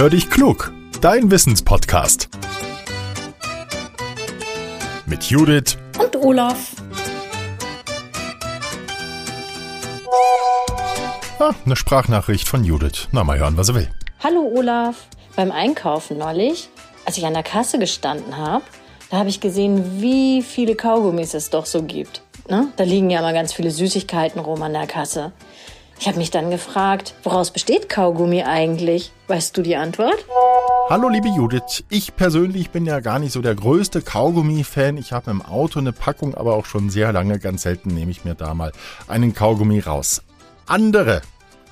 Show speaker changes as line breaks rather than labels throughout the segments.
Hör dich klug, dein Wissenspodcast. Mit Judith
und Olaf.
Ah, eine Sprachnachricht von Judith. Na, mal hören, was er will.
Hallo Olaf. Beim Einkaufen neulich, als ich an der Kasse gestanden habe, da habe ich gesehen, wie viele Kaugummis es doch so gibt. Ne? Da liegen ja immer ganz viele Süßigkeiten rum an der Kasse. Ich habe mich dann gefragt, woraus besteht Kaugummi eigentlich? Weißt du die Antwort?
Hallo liebe Judith, ich persönlich bin ja gar nicht so der größte Kaugummi-Fan. Ich habe im Auto eine Packung, aber auch schon sehr lange. Ganz selten nehme ich mir da mal einen Kaugummi raus. Andere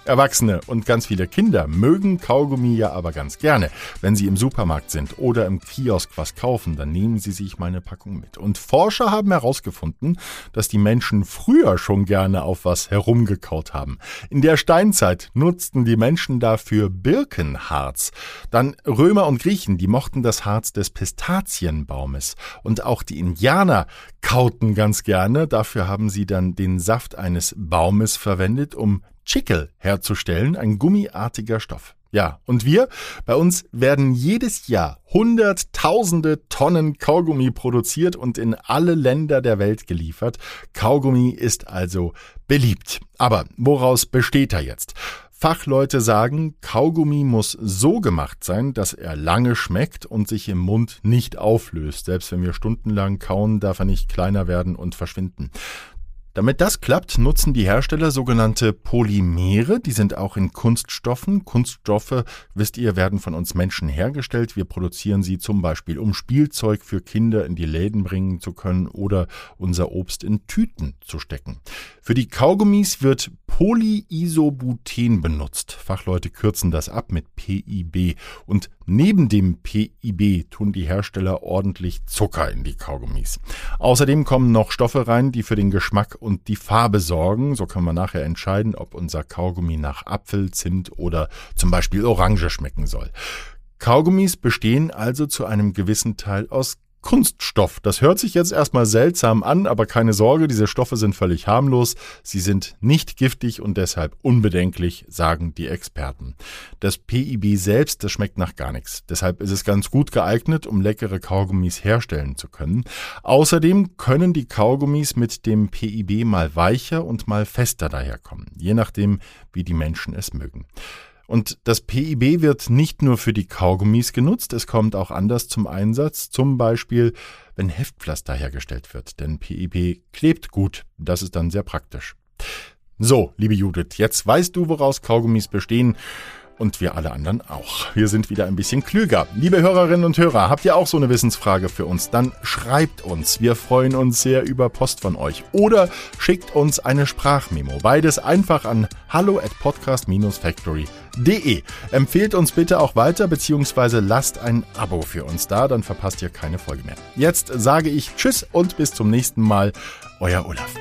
Erwachsene und ganz viele Kinder mögen Kaugummi ja aber ganz gerne. Wenn sie im Supermarkt sind oder im Kiosk was kaufen, dann nehmen sie sich meine Packung mit. Und Forscher haben herausgefunden, dass die Menschen früher schon gerne auf was herumgekaut haben. In der Steinzeit nutzten die Menschen dafür Birkenharz. Dann Römer und Griechen, die mochten das Harz des Pistazienbaumes. Und auch die Indianer kauten ganz gerne. Dafür haben sie dann den Saft eines Baumes verwendet, um Chickel herzustellen, ein gummiartiger Stoff. Ja, und wir, bei uns werden jedes Jahr hunderttausende Tonnen Kaugummi produziert und in alle Länder der Welt geliefert. Kaugummi ist also beliebt. Aber woraus besteht er jetzt? Fachleute sagen, Kaugummi muss so gemacht sein, dass er lange schmeckt und sich im Mund nicht auflöst. Selbst wenn wir stundenlang kauen, darf er nicht kleiner werden und verschwinden. Damit das klappt, nutzen die Hersteller sogenannte Polymere. Die sind auch in Kunststoffen. Kunststoffe, wisst ihr, werden von uns Menschen hergestellt. Wir produzieren sie zum Beispiel, um Spielzeug für Kinder in die Läden bringen zu können oder unser Obst in Tüten zu stecken. Für die Kaugummis wird Polyisobuten benutzt. Fachleute kürzen das ab mit PIB. Und neben dem PIB tun die Hersteller ordentlich Zucker in die Kaugummis. Außerdem kommen noch Stoffe rein, die für den Geschmack und die Farbe sorgen. So kann man nachher entscheiden, ob unser Kaugummi nach Apfel, Zimt oder zum Beispiel Orange schmecken soll. Kaugummis bestehen also zu einem gewissen Teil aus Kunststoff. Das hört sich jetzt erstmal seltsam an, aber keine Sorge, diese Stoffe sind völlig harmlos, sie sind nicht giftig und deshalb unbedenklich, sagen die Experten. Das PIB selbst, das schmeckt nach gar nichts. Deshalb ist es ganz gut geeignet, um leckere Kaugummis herstellen zu können. Außerdem können die Kaugummis mit dem PIB mal weicher und mal fester daherkommen, je nachdem, wie die Menschen es mögen. Und das PIB wird nicht nur für die Kaugummis genutzt, es kommt auch anders zum Einsatz, zum Beispiel wenn Heftpflaster hergestellt wird. Denn PIB klebt gut, das ist dann sehr praktisch. So, liebe Judith, jetzt weißt du, woraus Kaugummis bestehen und wir alle anderen auch. Wir sind wieder ein bisschen klüger. Liebe Hörerinnen und Hörer, habt ihr auch so eine Wissensfrage für uns? Dann schreibt uns. Wir freuen uns sehr über Post von euch. Oder schickt uns eine Sprachmemo. Beides einfach an hallo at podcast-factory.de. Empfehlt uns bitte auch weiter, beziehungsweise lasst ein Abo für uns da, dann verpasst ihr keine Folge mehr. Jetzt sage ich Tschüss und bis zum nächsten Mal. Euer Olaf.